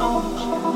Oh.